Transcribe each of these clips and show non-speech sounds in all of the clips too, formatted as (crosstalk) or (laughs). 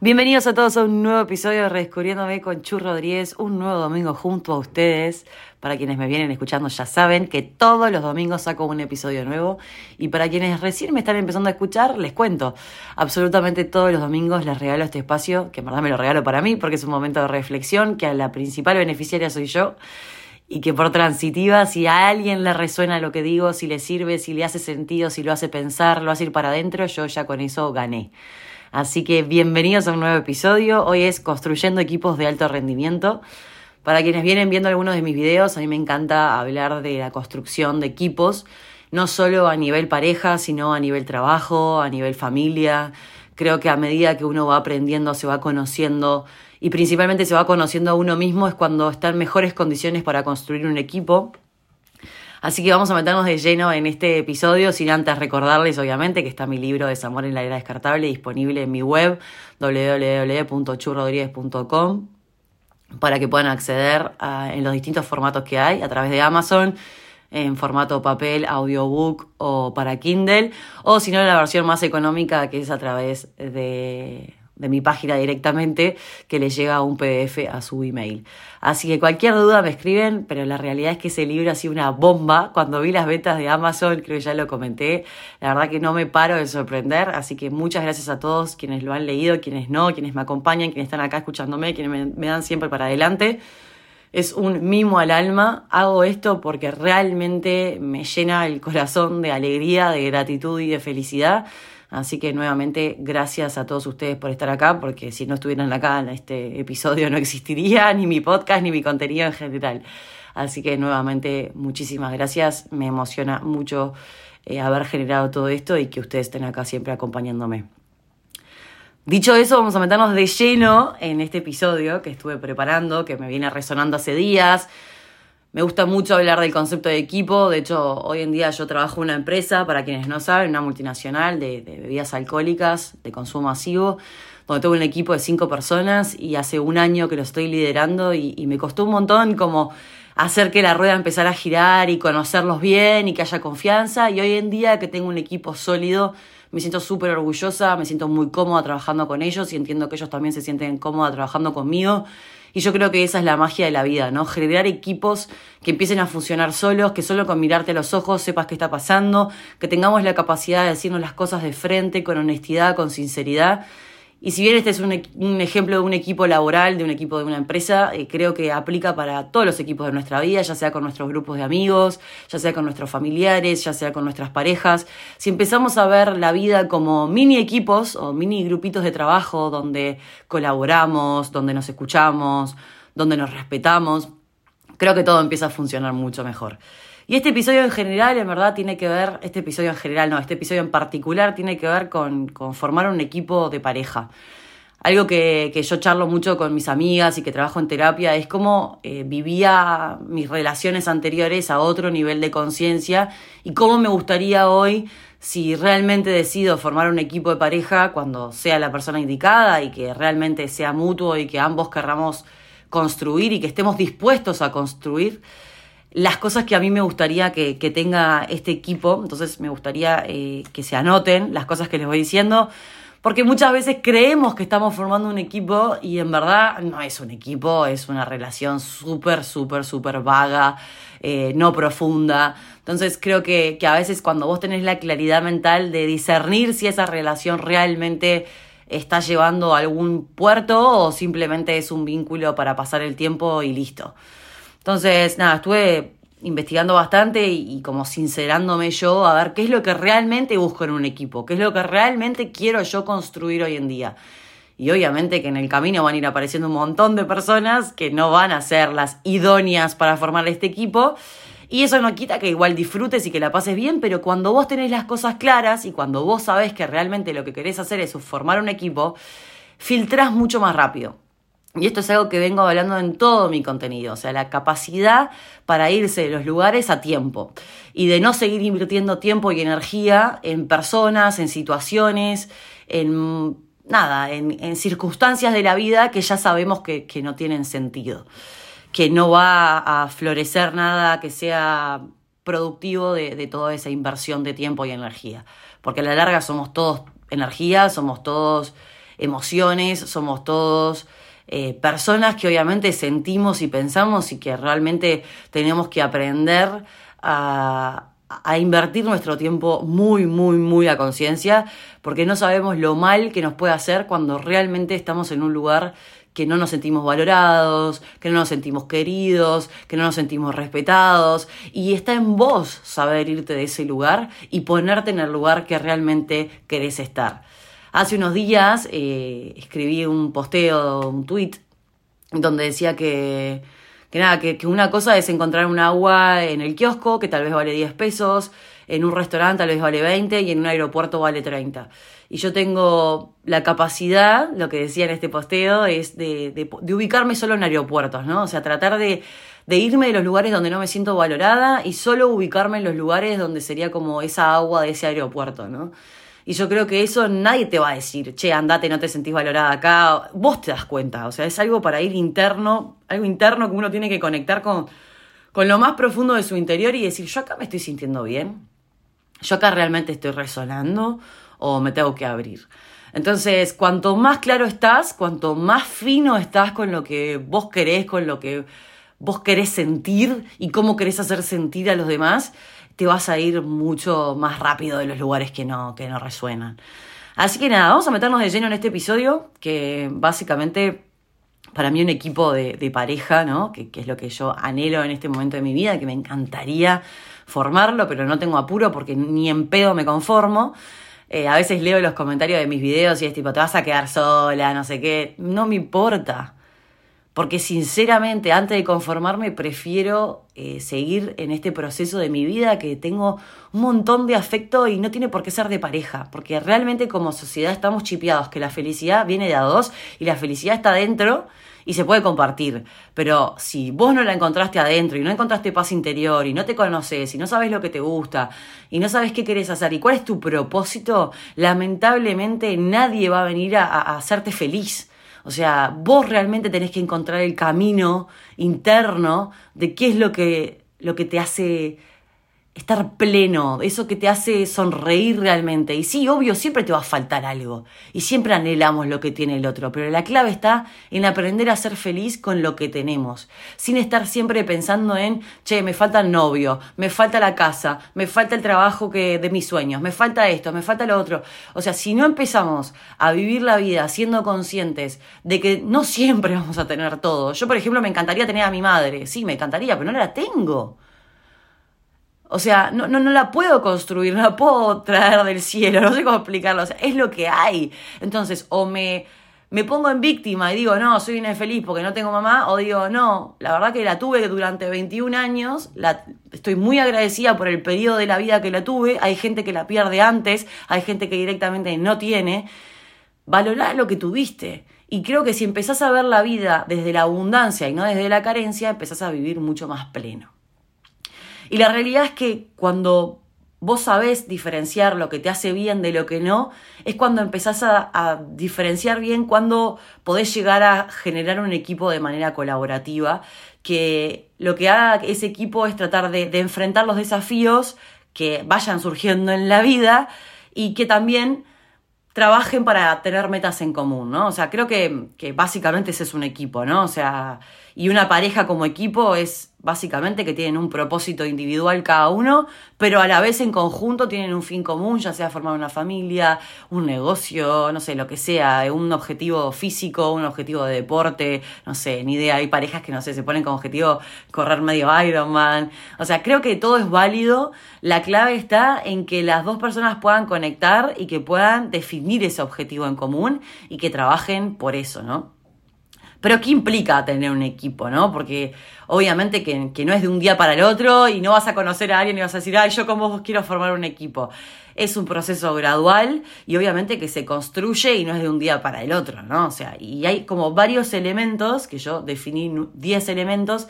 Bienvenidos a todos a un nuevo episodio de Redescubriéndome con Chu Rodríguez, un nuevo domingo junto a ustedes. Para quienes me vienen escuchando ya saben que todos los domingos saco un episodio nuevo y para quienes recién me están empezando a escuchar les cuento. Absolutamente todos los domingos les regalo este espacio, que en verdad me lo regalo para mí porque es un momento de reflexión, que a la principal beneficiaria soy yo y que por transitiva, si a alguien le resuena lo que digo, si le sirve, si le hace sentido, si lo hace pensar, lo hace ir para adentro, yo ya con eso gané. Así que bienvenidos a un nuevo episodio. Hoy es Construyendo equipos de alto rendimiento. Para quienes vienen viendo algunos de mis videos, a mí me encanta hablar de la construcción de equipos, no solo a nivel pareja, sino a nivel trabajo, a nivel familia. Creo que a medida que uno va aprendiendo, se va conociendo y principalmente se va conociendo a uno mismo es cuando está en mejores condiciones para construir un equipo. Así que vamos a meternos de lleno en este episodio, sin antes recordarles, obviamente, que está mi libro Desamor en la era descartable disponible en mi web www.churrodríguez.com para que puedan acceder en los distintos formatos que hay a través de Amazon en formato papel, audiobook o para Kindle, o si no, la versión más económica que es a través de de mi página directamente que le llega un PDF a su email. Así que cualquier duda me escriben, pero la realidad es que ese libro ha sido una bomba. Cuando vi las ventas de Amazon, creo que ya lo comenté, la verdad que no me paro de sorprender, así que muchas gracias a todos quienes lo han leído, quienes no, quienes me acompañan, quienes están acá escuchándome, quienes me dan siempre para adelante. Es un mimo al alma. Hago esto porque realmente me llena el corazón de alegría, de gratitud y de felicidad Así que nuevamente gracias a todos ustedes por estar acá, porque si no estuvieran acá en este episodio no existiría (laughs) ni mi podcast ni mi contenido en general. Así que nuevamente muchísimas gracias, me emociona mucho eh, haber generado todo esto y que ustedes estén acá siempre acompañándome. Dicho eso, vamos a meternos de lleno en este episodio que estuve preparando, que me viene resonando hace días. Me gusta mucho hablar del concepto de equipo. De hecho, hoy en día yo trabajo en una empresa, para quienes no saben, una multinacional de, bebidas alcohólicas de consumo masivo, donde tengo un equipo de cinco personas y hace un año que lo estoy liderando y, y me costó un montón como hacer que la rueda empezara a girar y conocerlos bien y que haya confianza. Y hoy en día que tengo un equipo sólido, me siento súper orgullosa, me siento muy cómoda trabajando con ellos y entiendo que ellos también se sienten cómoda trabajando conmigo. Y yo creo que esa es la magia de la vida, ¿no? Generar equipos que empiecen a funcionar solos, que solo con mirarte a los ojos sepas qué está pasando, que tengamos la capacidad de decirnos las cosas de frente, con honestidad, con sinceridad y si bien este es un, ejemplo de un equipo laboral, de un equipo de una empresa, eh, creo que aplica para todos los equipos de nuestra vida, ya sea con nuestros grupos de amigos, ya sea con nuestros familiares, ya sea con nuestras parejas. Si empezamos a ver la vida como mini equipos o mini grupitos de trabajo donde colaboramos, donde nos escuchamos, donde nos respetamos, creo que todo empieza a funcionar mucho mejor. Y este episodio en general, en verdad, tiene que ver, este episodio en general no, este episodio en particular tiene que ver con, formar un equipo de pareja. Algo que, yo charlo mucho con mis amigas y que trabajo en terapia es cómo eh, vivía mis relaciones anteriores a otro nivel de conciencia y cómo me gustaría hoy si realmente decido formar un equipo de pareja cuando sea la persona indicada y que realmente sea mutuo y que ambos querramos construir y que estemos dispuestos a construir las cosas que a mí me gustaría que, tenga este equipo. Entonces me gustaría eh, que se anoten las cosas que les voy diciendo. Porque muchas veces creemos que estamos formando un equipo y en verdad no es un equipo, es una relación súper, súper, súper vaga, eh, no profunda. Entonces creo que, que a veces cuando vos tenés la claridad mental de discernir si esa relación realmente está llevando a algún puerto o simplemente es un vínculo para pasar el tiempo y listo. Entonces, nada, estuve investigando bastante y, como sincerándome yo a ver qué es lo que realmente busco en un equipo, qué es lo que realmente quiero yo construir hoy en día. Y obviamente que en el camino van a ir apareciendo un montón de personas que no van a ser las idóneas para formar este equipo. Y eso no quita que igual disfrutes y que la pases bien, pero cuando vos tenés las cosas claras y cuando vos sabés que realmente lo que querés hacer es formar un equipo, filtrás mucho más rápido. Y esto es algo que vengo hablando en todo mi contenido, o sea, la capacidad para irse de los lugares a tiempo. Y de no seguir invirtiendo tiempo y energía en personas, en situaciones, en nada, en, circunstancias de la vida que ya sabemos que, no tienen sentido, que no va a florecer nada que sea productivo de, de toda esa inversión de tiempo y energía, porque a la larga somos todos energía, somos todos emociones, somos todos eh, personas que obviamente sentimos y pensamos y que realmente tenemos que aprender a, a invertir nuestro tiempo muy, muy, muy a conciencia, porque no sabemos lo mal que nos puede hacer cuando realmente estamos en un lugar que no nos sentimos valorados, que no nos sentimos queridos, que no nos sentimos respetados. Y está en vos saber irte de ese lugar y ponerte en el lugar que realmente querés estar. Hace unos días eh, escribí un posteo, un tweet, donde decía que, que nada, que, una cosa es encontrar un agua en el kiosco, que tal vez vale 10 pesos, en un restaurante tal vez vale 20 y en un aeropuerto vale 30. Y yo tengo la capacidad, lo que decía en este posteo, es de, de, de ubicarme solo en aeropuertos, ¿no? O sea, tratar de, de irme de los lugares donde no me siento valorada y solo ubicarme en los lugares donde sería como esa agua de ese aeropuerto, ¿no? Y yo creo que eso nadie te va a decir, che, andate, no te sentís valorada acá. Vos te das cuenta. O sea, es algo para ir interno, algo interno que uno tiene que conectar con, con lo más profundo de su interior y decir, yo acá me estoy sintiendo bien. Yo acá realmente estoy resonando o me tengo que abrir. Entonces, cuanto más claro estás, cuanto más fino estás con lo que vos querés, con lo que vos querés sentir y cómo querés hacer sentir a los demás, te vas a ir mucho más rápido de los lugares que no, que no resuenan. Así que nada, vamos a meternos de lleno en este episodio, que básicamente para mí un equipo de, pareja, ¿no? Que, que, es lo que yo anhelo en este momento de mi vida, que me encantaría formarlo, pero no tengo apuro porque ni en pedo me conformo. Eh, a veces leo los comentarios de mis videos y es tipo, te vas a quedar sola, no sé qué. No me importa. Porque sinceramente, antes de conformarme, prefiero eh, seguir en este proceso de mi vida que tengo un montón de afecto y no tiene por qué ser de pareja. Porque realmente como sociedad estamos chipeados que la felicidad viene de a dos y la felicidad está dentro y se puede compartir. Pero si vos no la encontraste adentro y no encontraste paz interior y no te conoces y no sabes lo que te gusta y no sabes qué querés hacer y cuál es tu propósito, lamentablemente nadie va a venir a, a hacerte feliz. O sea, vos realmente tenés que encontrar el camino interno de qué es lo que, lo que te hace estar pleno, eso que te hace sonreír realmente. Y sí, obvio, siempre te va a faltar algo. Y siempre anhelamos lo que tiene el otro. Pero la clave está en aprender a ser feliz con lo que tenemos. Sin estar siempre pensando en, che, me falta el novio, me falta la casa, me falta el trabajo que, de mis sueños, me falta esto, me falta lo otro. O sea, si no empezamos a vivir la vida siendo conscientes de que no siempre (laughs) vamos a tener todo. Yo, por ejemplo, me encantaría tener a mi madre. Sí, me encantaría, pero no la tengo. O sea, no, no, no la puedo construir, no la puedo traer del cielo, (laughs) no sé cómo explicarlo. O sea, es lo que hay. Entonces, o me, me pongo en víctima y digo, no, soy una infeliz porque no tengo mamá, o digo, no, la verdad que la tuve durante 21 años, la, estoy muy agradecida por el periodo de la vida que la tuve, hay gente que la pierde antes, hay gente que directamente no tiene. Valorar lo que tuviste. Y creo que si empezás a ver la vida desde la abundancia y no desde la carencia, empezás a vivir mucho más pleno. Y la realidad es que cuando vos sabés diferenciar lo que te hace bien de lo que no, es cuando empezás a, diferenciar bien, cuando podés llegar a generar un equipo de manera colaborativa, que lo que haga ese equipo es tratar de, de enfrentar los desafíos que vayan surgiendo en la vida y que también trabajen para tener metas en común, ¿no? O sea, creo que, que básicamente ese es un equipo, ¿no? O sea, y una pareja como equipo es básicamente que tienen un propósito individual cada uno, pero a la vez en conjunto tienen un fin común, ya sea formar una familia, un negocio, no sé, lo que sea, un objetivo físico, un objetivo de deporte, no sé, ni idea, hay parejas que no sé, se ponen como objetivo correr medio Ironman, o sea, creo que todo es válido, la clave está en que las dos personas puedan conectar y que puedan definir ese objetivo en común y que trabajen por eso, ¿no? Pero ¿qué implica tener un equipo, no? Porque obviamente que, no es de un día para el otro y no vas a conocer a alguien y vas a decir, ay, yo como quiero formar un equipo. Es un proceso gradual y obviamente que se construye y no es de un día para el otro, ¿no? O sea, y hay como varios elementos, que yo definí 10 elementos,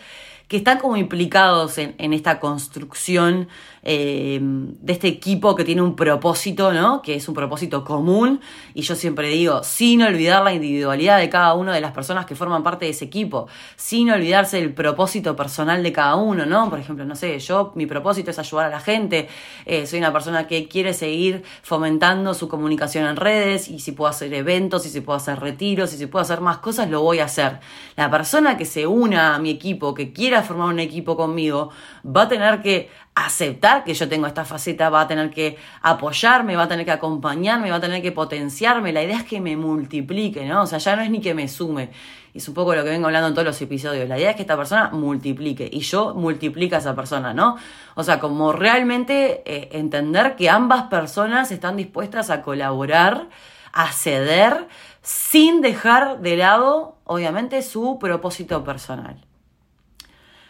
que están como implicados en, esta construcción eh, de este equipo que tiene un propósito, ¿no? Que es un propósito común. Y yo siempre digo, sin olvidar la individualidad de cada una de las personas que forman parte de ese equipo, sin olvidarse del propósito personal de cada uno, ¿no? Por ejemplo, no sé, yo, mi propósito es ayudar a la gente, eh, soy una persona que quiere seguir fomentando su comunicación en redes y si puedo hacer eventos, y si puedo hacer retiros, y si puedo hacer más cosas, lo voy a hacer. La persona que se una a mi equipo, que quiera formar un equipo conmigo, va a tener que aceptar que yo tengo esta faceta, va a tener que apoyarme, va a tener que acompañarme, va a tener que potenciarme. La idea es que me multiplique, ¿no? O sea, ya no es ni que me sume. Es un poco lo que vengo hablando en todos los episodios. La idea es que esta persona multiplique y yo multiplica a esa persona, ¿no? O sea, como realmente eh, entender que ambas personas están dispuestas a colaborar, a ceder, sin dejar de lado, obviamente, su propósito personal.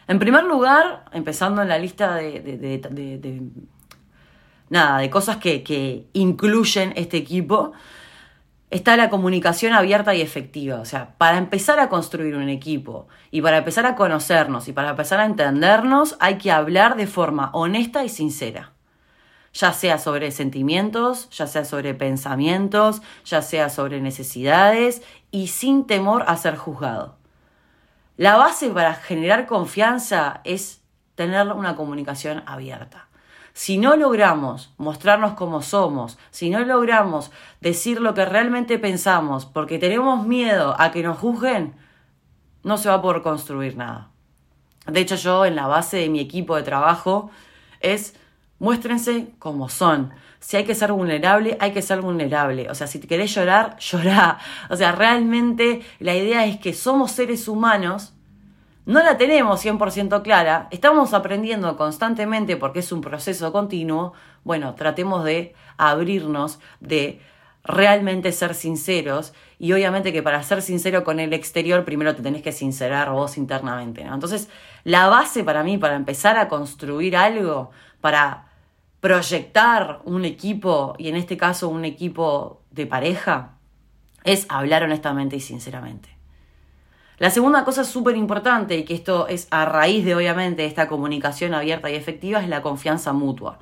En primer lugar, empezando en la lista de, nada, de cosas que, que, incluyen este equipo, está la comunicación abierta y efectiva. O sea, para empezar a construir un equipo y para empezar a conocernos y para empezar a entendernos, hay que hablar de forma honesta y sincera. Ya sea sobre sentimientos, ya sea sobre pensamientos, ya sea sobre necesidades y sin temor a ser juzgado. La base para generar confianza es tener una comunicación abierta. Si no logramos mostrarnos como somos, si no logramos decir lo que realmente pensamos porque tenemos miedo a que nos juzguen, no se va a poder construir nada. De hecho, yo en la base de mi equipo de trabajo es muéstrense como son. Si hay que ser vulnerable, hay que ser vulnerable. O sea, si querés llorar, (laughs) llorá. O sea, realmente la idea es que somos seres humanos, no la tenemos 100% clara, estamos aprendiendo constantemente porque es un proceso continuo. Bueno, tratemos de abrirnos, de realmente ser sinceros y obviamente que para ser sincero con el exterior primero te tenés que sincerar vos internamente. Entonces, la base para mí, para empezar a construir algo, para proyectar un equipo, y en este caso un equipo de pareja, es hablar honestamente y sinceramente. La segunda cosa súper importante, y que esto es a raíz de obviamente esta comunicación abierta y efectiva, es la confianza mutua.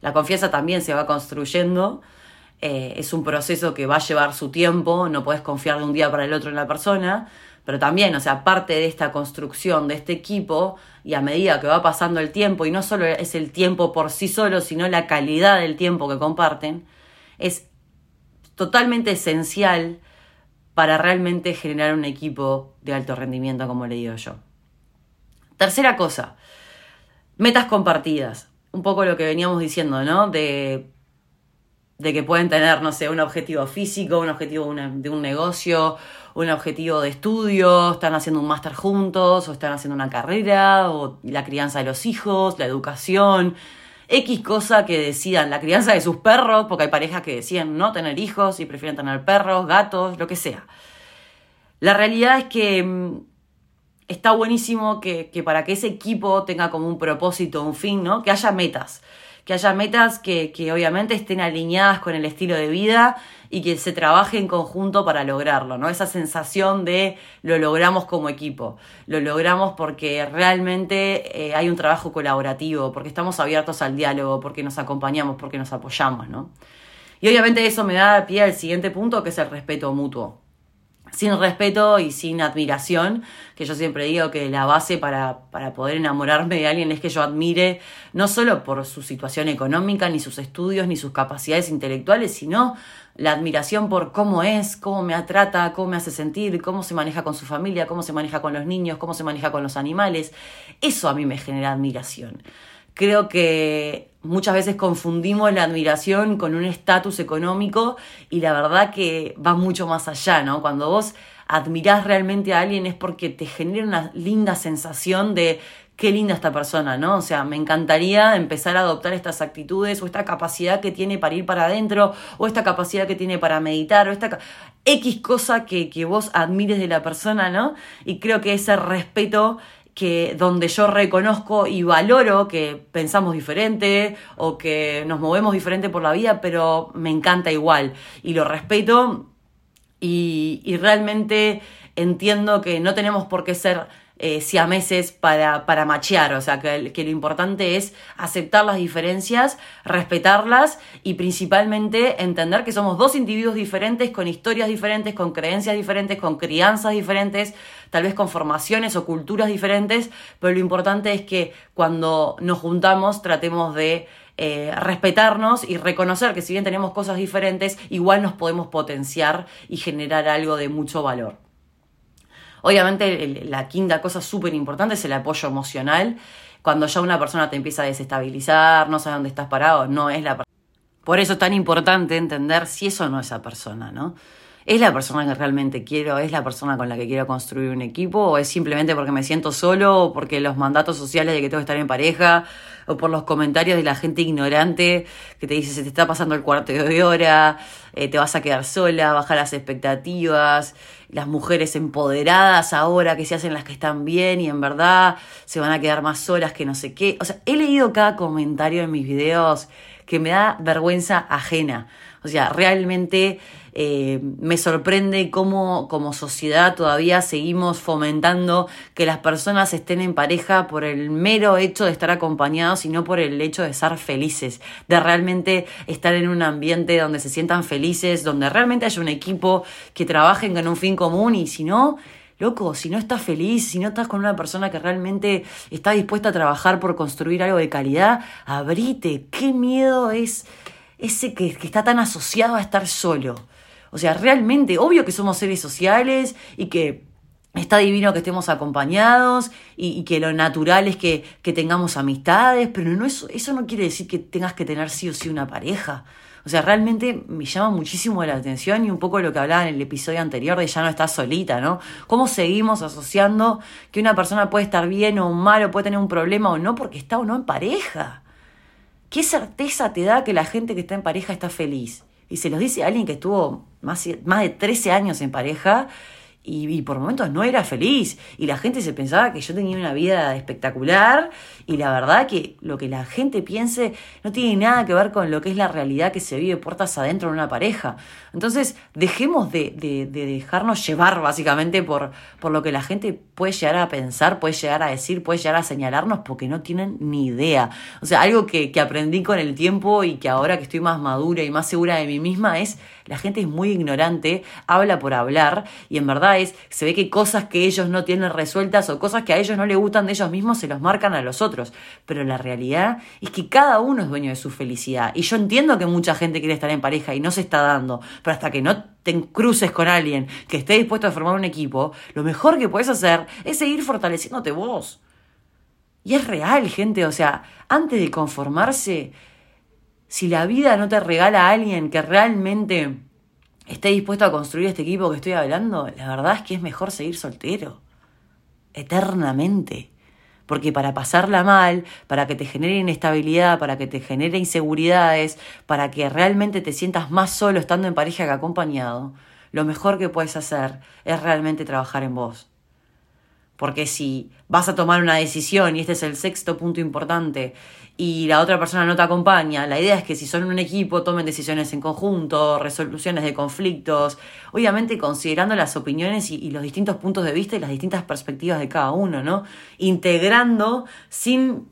La confianza también se va construyendo, eh, es un proceso que va a llevar su tiempo, no puedes confiar de un día para el otro en la persona, pero también, o sea, parte de esta construcción de este equipo y a medida que va pasando el tiempo, y no solo es el tiempo por sí solo, sino la calidad del tiempo que comparten, es totalmente esencial para realmente generar un equipo de alto rendimiento, como le digo yo. Tercera cosa, metas compartidas. Un poco lo que veníamos diciendo, ¿no? De de que pueden tener, no sé, un objetivo físico, un objetivo de un negocio, un objetivo de estudio, están haciendo un máster juntos, o están haciendo una carrera, o la crianza de los hijos, la educación, X cosa que decidan, la crianza de sus perros, porque hay parejas que deciden no tener hijos y prefieren tener perros, gatos, lo que sea. La realidad es que mm, está buenísimo que, que para que ese equipo tenga como un propósito, un fin, ¿no? Que haya metas que haya metas que, que obviamente estén alineadas con el estilo de vida y que se trabaje en conjunto para lograrlo, ¿no? Esa sensación de lo logramos como equipo, lo logramos porque realmente eh, hay un trabajo colaborativo, porque estamos abiertos al diálogo, porque nos acompañamos, porque nos apoyamos, ¿no? Y obviamente eso me da pie al siguiente punto, que es el respeto mutuo sin respeto y sin admiración, que yo siempre digo que la base para, para, poder enamorarme de alguien es que yo admire no solo por su situación económica, ni sus estudios, ni sus capacidades intelectuales, sino la admiración por cómo es, cómo me trata, cómo me hace sentir, cómo se maneja con su familia, cómo se maneja con los niños, cómo se maneja con los animales. Eso a mí me genera admiración. Creo que muchas veces confundimos la admiración con un estatus económico y la verdad que va mucho más allá, ¿no? Cuando vos admirás realmente a alguien es porque te genera una linda sensación de qué linda esta persona, ¿no? O sea, me encantaría empezar a adoptar estas actitudes o esta capacidad que tiene para ir para adentro o esta capacidad que tiene para meditar o esta X cosa que, que vos admires de la persona, ¿no? Y creo que ese respeto que donde yo reconozco y valoro que pensamos diferente o que nos movemos diferente por la vida, pero me encanta igual y lo respeto y, y realmente entiendo que no tenemos por qué ser eh, siameses para, para machear, o sea, que, lo importante es aceptar las diferencias, respetarlas y principalmente entender que somos dos individuos diferentes, con historias diferentes, con creencias diferentes, con crianzas diferentes, tal vez con formaciones o culturas diferentes, pero lo importante es que cuando nos juntamos tratemos de eh, respetarnos y reconocer que si bien tenemos cosas diferentes, igual nos podemos potenciar y generar algo de mucho valor. Obviamente la quinta cosa súper importante es el apoyo emocional. Cuando ya una persona te empieza a desestabilizar, no sabe dónde estás parado, no es la persona. Por eso es tan importante entender si eso no es esa persona, ¿no? ¿Es la persona que realmente quiero? ¿Es la persona con la que quiero construir un equipo? ¿O es simplemente porque me siento solo? ¿O porque los mandatos sociales de que tengo que estar en pareja? ¿O por los comentarios de la gente ignorante que te dice se te está pasando el cuarto de hora? Eh, ¿Te vas a quedar sola? ¿Baja las expectativas? Las mujeres empoderadas ahora que se hacen las que están bien y en verdad se van a quedar más solas que no sé qué. O sea, he leído cada comentario en mis videos que me da vergüenza ajena. O sea, realmente eh, me sorprende cómo como sociedad todavía seguimos fomentando que las personas estén en pareja por el mero hecho de estar acompañados y no por el hecho de ser felices, de realmente estar en un ambiente donde se sientan felices, donde realmente haya un equipo que trabajen con un fin común y si no, loco, si no estás feliz, si no estás con una persona que realmente está dispuesta a trabajar por construir algo de calidad, abrite. Qué miedo es ese que, que está tan asociado a estar solo. O sea, realmente, obvio que somos seres sociales y que está divino que estemos acompañados y, que lo natural es que, que, tengamos amistades, pero no eso, eso no quiere decir que tengas que tener sí o sí una pareja. O sea, realmente me llama muchísimo la atención y un poco lo que hablaba en el episodio anterior de ya no estás solita, ¿no? ¿Cómo seguimos asociando que una persona puede estar bien o mal o puede tener un problema o no porque está o no en pareja? ¿Qué certeza te da que la gente que está en pareja está feliz? Y se los dice a alguien que estuvo más, más de 13 años en pareja y, por momentos no era feliz y la gente se pensaba que yo tenía una vida espectacular y la verdad que lo que la gente piense no tiene nada que ver con lo que es la realidad que se vive puertas adentro en una pareja. Entonces dejemos de, de, de dejarnos llevar básicamente por, por lo que la gente puede llegar a pensar, puede llegar a decir, puede llegar a señalarnos porque no tienen ni idea. O sea, algo que, que aprendí con el tiempo y que ahora que estoy más madura y más segura de mí misma es la gente es muy ignorante, habla por hablar y en verdad es, se ve que cosas que ellos no tienen resueltas o cosas que a ellos no les gustan de ellos mismos se los marcan a los otros. Pero la realidad es que cada uno es dueño de su felicidad. Y yo entiendo que mucha gente quiere estar en pareja y no se está dando, pero hasta que no te cruces con alguien que esté dispuesto a formar un equipo, lo mejor que puedes hacer es seguir fortaleciéndote vos. Y es real, gente, o sea, antes de conformarse, si la vida no te regala a alguien que realmente esté dispuesto a construir este equipo que estoy hablando, la verdad es que es mejor seguir soltero. Eternamente. Porque para pasarla mal, para que te genere inestabilidad, para que te genere inseguridades, para que realmente te sientas más solo estando en pareja que acompañado, lo mejor que puedes hacer es realmente trabajar en vos. Porque si vas a tomar una decisión, y este es el sexto punto importante, y la otra persona no te acompaña, la idea es que si son un equipo tomen decisiones en conjunto, resoluciones de conflictos, obviamente considerando las opiniones y, los distintos puntos de vista y las distintas perspectivas de cada uno, ¿no? Integrando sin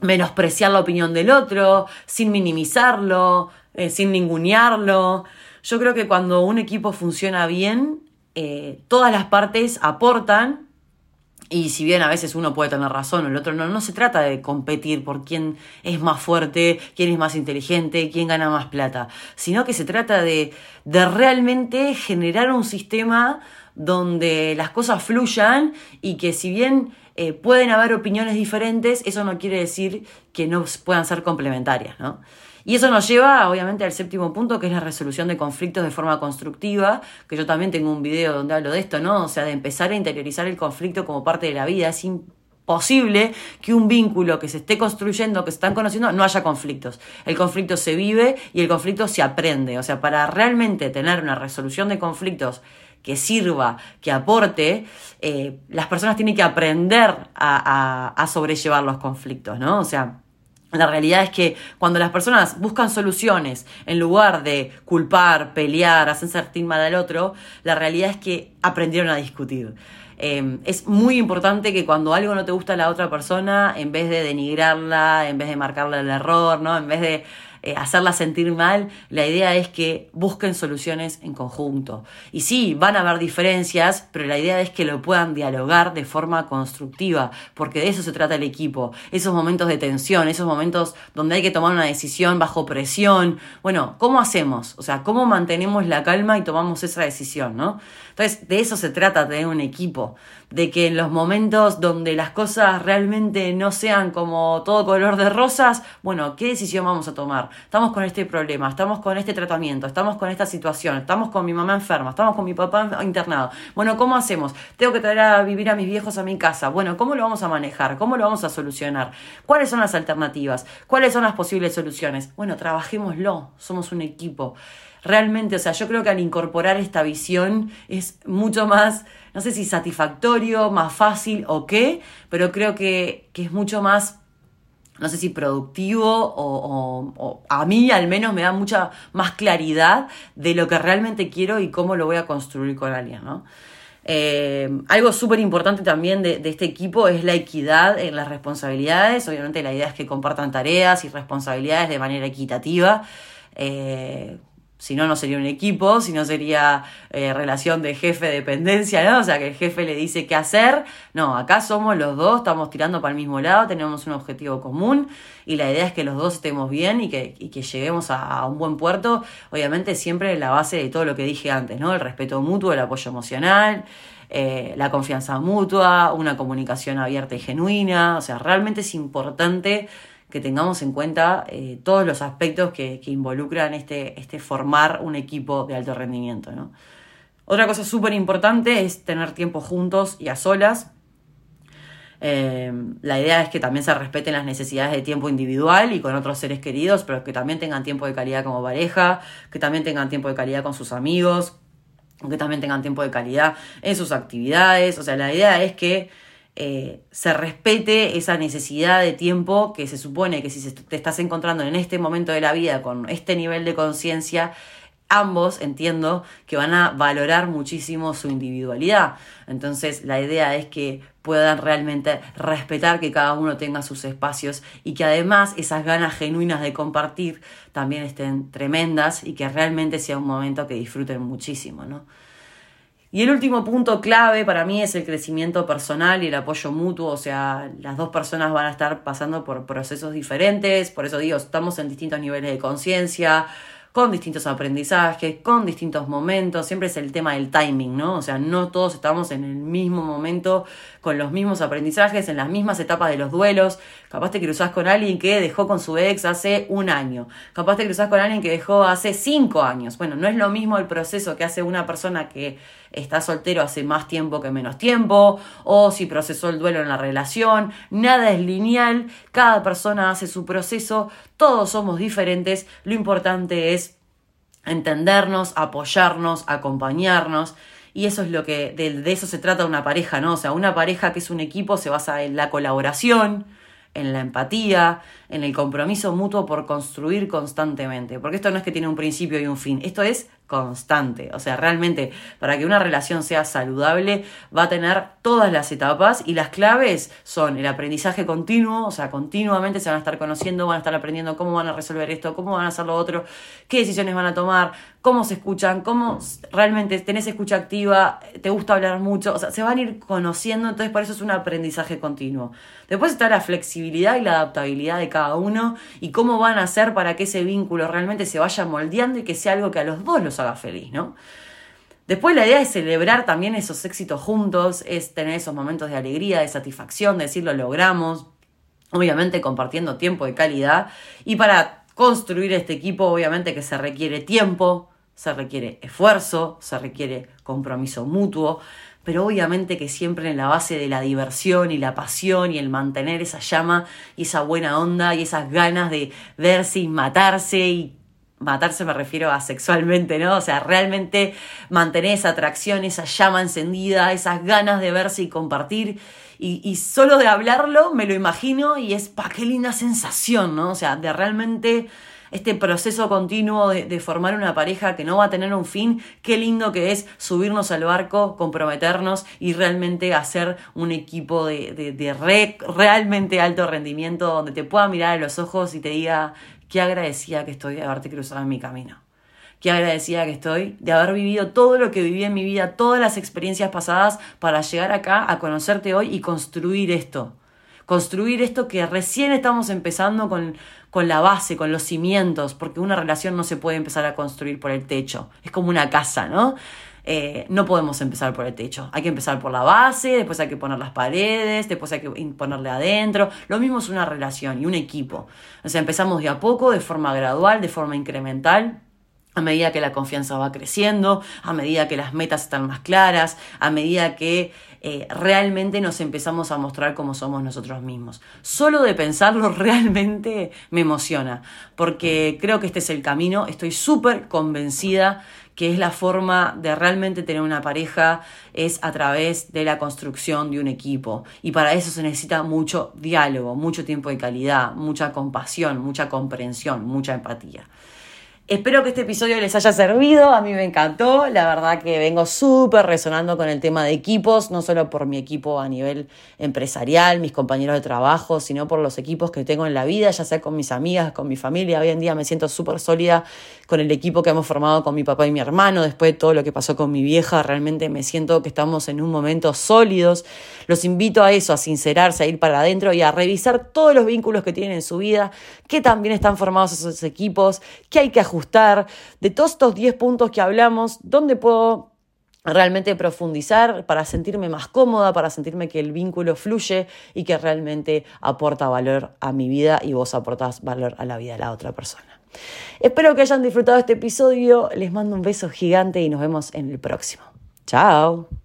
menospreciar la opinión del otro, sin minimizarlo, eh, sin ningunearlo. Yo creo que cuando un equipo funciona bien, eh, todas las partes aportan y si bien a veces uno puede tener razón o el otro no, no se trata de competir por quién es más fuerte, quién es más inteligente, quién gana más plata, sino que se trata de, de realmente generar un sistema donde las cosas fluyan y que si bien eh, pueden haber opiniones diferentes, eso no quiere decir que no puedan ser complementarias, ¿no? Y eso nos lleva, obviamente, al séptimo punto, que es la resolución de conflictos de forma constructiva, que yo también tengo un video donde hablo de esto, ¿no? O sea, de empezar a interiorizar el conflicto como parte de la vida. Es imposible que un vínculo que se esté construyendo, que se están conociendo, no haya conflictos. El conflicto se vive y el conflicto se aprende. O sea, para realmente tener una resolución de conflictos que sirva, que aporte, eh, las personas tienen que aprender a, a sobrellevar los conflictos, ¿no? O sea, la realidad es que cuando las personas buscan soluciones en lugar de culpar, pelear, hacer sentir mal al otro, la realidad es que aprendieron a discutir. Em, es muy importante que cuando algo no te gusta a la otra persona, en vez de denigrarla, en vez de marcarle el error, ¿no? En vez de eh, hacerla sentir mal, la idea es que busquen soluciones en conjunto. Y sí, van a haber diferencias, pero la idea es que lo puedan dialogar de forma constructiva, porque de eso se trata el equipo. Esos momentos de tensión, esos momentos donde hay que tomar una decisión bajo presión. Bueno, ¿cómo hacemos? O sea, ¿cómo mantenemos la calma y tomamos esa decisión, no? Entonces, de eso se trata, tener un equipo de que en los momentos donde las cosas realmente no sean como todo color de rosas, bueno, ¿qué decisión vamos a tomar? Estamos con este problema, estamos con este tratamiento, estamos con esta situación, estamos con mi mamá enferma, estamos con mi papá internado. Bueno, ¿cómo hacemos? Tengo que traer a vivir a mis viejos a mi casa. Bueno, ¿cómo lo vamos a manejar? ¿Cómo lo vamos a solucionar? ¿Cuáles son las alternativas? ¿Cuáles son las posibles soluciones? Bueno, trabajémoslo, somos un equipo realmente, o sea, yo creo que al incorporar esta visión es mucho más, no sé si satisfactorio, más fácil o qué, pero creo que, es mucho más no sé si productivo o, a mí al menos me da mucha más claridad de lo que realmente quiero y cómo lo voy a construir con alguien, ¿no? Eh, algo súper importante también de, este equipo es la equidad en las responsabilidades. Obviamente la idea es que compartan tareas y responsabilidades de manera equitativa. Eh, si no, no sería un equipo, si no sería eh, relación de jefe-dependencia, ¿no? O sea, que el jefe le dice qué hacer. No, acá somos los dos, estamos tirando para el mismo lado, tenemos un objetivo común y la idea es que los dos estemos bien y que, y que lleguemos a, un buen puerto, obviamente siempre en la base de todo lo que dije antes, ¿no? El respeto mutuo, el apoyo emocional. Eh, la confianza mutua, una comunicación abierta y genuina, o sea, realmente es importante que tengamos en cuenta eh, todos los aspectos que, involucran este, este, formar un equipo de alto rendimiento. Otra cosa súper importante es tener tiempo juntos y a solas. Eh, la idea es que también se respeten las necesidades de tiempo individual y con otros seres queridos, pero que también tengan tiempo de calidad como pareja, que también tengan tiempo de calidad con sus amigos, que también tengan tiempo de calidad en sus actividades. O sea, la idea es que eh, se respete esa necesidad de tiempo que se supone que si te estás encontrando en este momento de la vida con este nivel de conciencia, ambos entiendo que van a valorar muchísimo su individualidad. Entonces la idea es que puedan realmente respetar que cada uno tenga sus espacios y que además esas ganas genuinas de compartir también estén tremendas y que realmente sea un momento que disfruten muchísimo, ¿no? Y el último punto clave para mí es el crecimiento personal y el apoyo mutuo, o sea, las dos personas van a estar pasando por procesos diferentes, por eso digo, estamos en distintos niveles de conciencia, con distintos aprendizajes, con distintos momentos, siempre es el tema del timing, ¿no? O sea, no todos estamos en el mismo momento, con los mismos aprendizajes, en las mismas etapas de los duelos. Capaz te cruzás con alguien que dejó con su ex hace un año, capaz te cruzás con alguien que dejó hace cinco años. Bueno, no es lo mismo el proceso que hace una persona que está soltero hace más tiempo que menos tiempo, o si procesó el duelo en la relación, nada es lineal, cada persona hace su proceso, todos somos diferentes, lo importante es entendernos, apoyarnos, acompañarnos. Y eso es lo que, de, de, eso se trata una pareja, ¿no? O sea, una pareja que es un equipo se basa en la colaboración, en la empatía, en el compromiso mutuo por construir constantemente. Porque esto no es que tiene un principio y un fin, esto es constante. O sea, realmente para que una relación sea saludable va a tener todas las etapas y las claves son el aprendizaje continuo, o sea, continuamente se van a estar conociendo, van a estar aprendiendo cómo van a resolver esto, cómo van a hacer lo otro, qué decisiones van a tomar, cómo se escuchan, cómo realmente tenés escucha activa, te gusta hablar mucho, o sea, se van a ir conociendo, entonces por eso es un aprendizaje continuo. Después está la flexibilidad y la adaptabilidad de cada uno y cómo van a hacer para que ese vínculo realmente se vaya moldeando y que sea algo que a los dos los haga feliz, ¿no? Después la idea es celebrar también esos éxitos juntos, es tener esos momentos de alegría, de satisfacción, de decir lo logramos, obviamente compartiendo tiempo de calidad y para construir este equipo obviamente que se requiere tiempo, se requiere esfuerzo, se requiere compromiso mutuo, pero obviamente que siempre en la base de la diversión y la pasión y el mantener esa llama y esa buena onda y esas ganas de verse y matarse y matarse me refiero a sexualmente, ¿no? O sea, realmente mantener esa atracción, esa llama encendida, esas ganas de verse y compartir. Y, y solo de hablarlo me lo imagino y es, pa, qué linda sensación, ¿no? O sea, de realmente este proceso continuo de, formar una pareja que no va a tener un fin, qué lindo que es subirnos al barco, comprometernos y realmente hacer un equipo de, de, realmente alto rendimiento donde te pueda mirar a los ojos y te diga qué agradecida que estoy de haberte cruzado en mi camino. Qué agradecida que estoy de haber vivido todo lo que viví en mi vida, todas las experiencias pasadas para llegar acá a conocerte hoy y construir esto construir esto que recién estamos empezando con, con la base, con los cimientos, porque una relación no se puede empezar a construir por el techo, es como una casa, ¿no? Eh, no podemos empezar por el techo. Hay que empezar por la base, después hay que poner las paredes, después hay que ponerle adentro. Lo mismo es una relación y un equipo. O sea, empezamos de a poco, de forma gradual, de forma incremental. A medida que la confianza va creciendo, a medida que las metas están más claras, a medida que eh, realmente nos empezamos a mostrar como somos nosotros mismos. Solo de pensarlo (laughs) realmente me emociona, porque creo que este es el camino, estoy súper convencida que es la forma de realmente tener una pareja, es a través de la construcción de un equipo. Y para eso se necesita mucho diálogo, mucho tiempo de calidad, mucha compasión, mucha comprensión, mucha empatía. Espero que este episodio les haya servido, a mí me encantó, la verdad que vengo súper resonando con el tema de equipos, no solo por mi equipo a nivel empresarial, mis compañeros de trabajo, sino por los equipos que tengo en la vida, ya sea con mis amigas, con mi familia. Hoy en día me siento súper sólida con el equipo que hemos formado con mi papá y mi hermano, después de todo lo que pasó con mi vieja, realmente me siento que estamos en un momento sólidos. Los invito a eso, a sincerarse, a ir para adentro y a revisar todos los vínculos que tienen en su vida, que también están formados esos equipos, que hay que de todos estos 10 puntos que hablamos, ¿dónde puedo realmente profundizar para sentirme más cómoda, para sentirme que el vínculo fluye y que realmente aporta valor a mi vida y vos aportás valor a la vida de la otra persona. Espero que hayan disfrutado este episodio, les mando un beso gigante y nos vemos en el próximo. Chao.